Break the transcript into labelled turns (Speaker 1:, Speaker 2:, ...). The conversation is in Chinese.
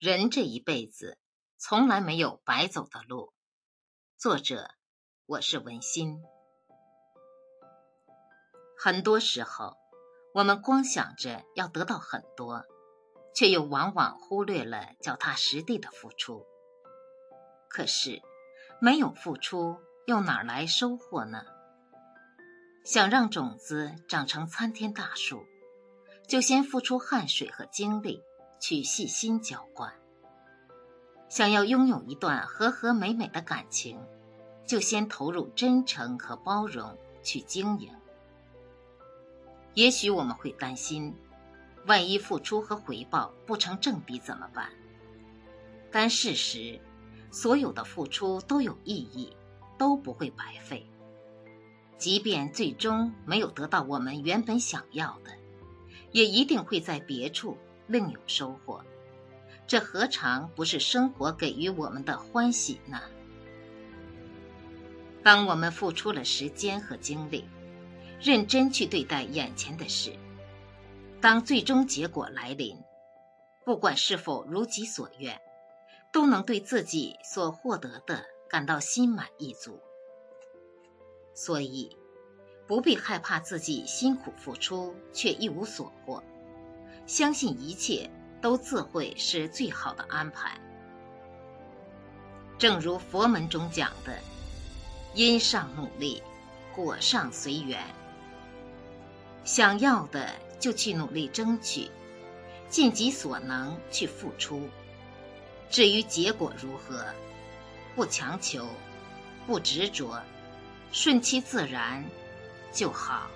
Speaker 1: 人这一辈子从来没有白走的路。作者，我是文心。很多时候，我们光想着要得到很多，却又往往忽略了脚踏实地的付出。可是，没有付出，又哪来收获呢？想让种子长成参天大树，就先付出汗水和精力。去细心浇灌。想要拥有一段和和美美的感情，就先投入真诚和包容去经营。也许我们会担心，万一付出和回报不成正比怎么办？但事实，所有的付出都有意义，都不会白费。即便最终没有得到我们原本想要的，也一定会在别处。另有收获，这何尝不是生活给予我们的欢喜呢？当我们付出了时间和精力，认真去对待眼前的事，当最终结果来临，不管是否如己所愿，都能对自己所获得的感到心满意足。所以，不必害怕自己辛苦付出却一无所获。相信一切都自会是最好的安排。正如佛门中讲的：“因上努力，果上随缘。”想要的就去努力争取，尽己所能去付出。至于结果如何，不强求，不执着，顺其自然就好。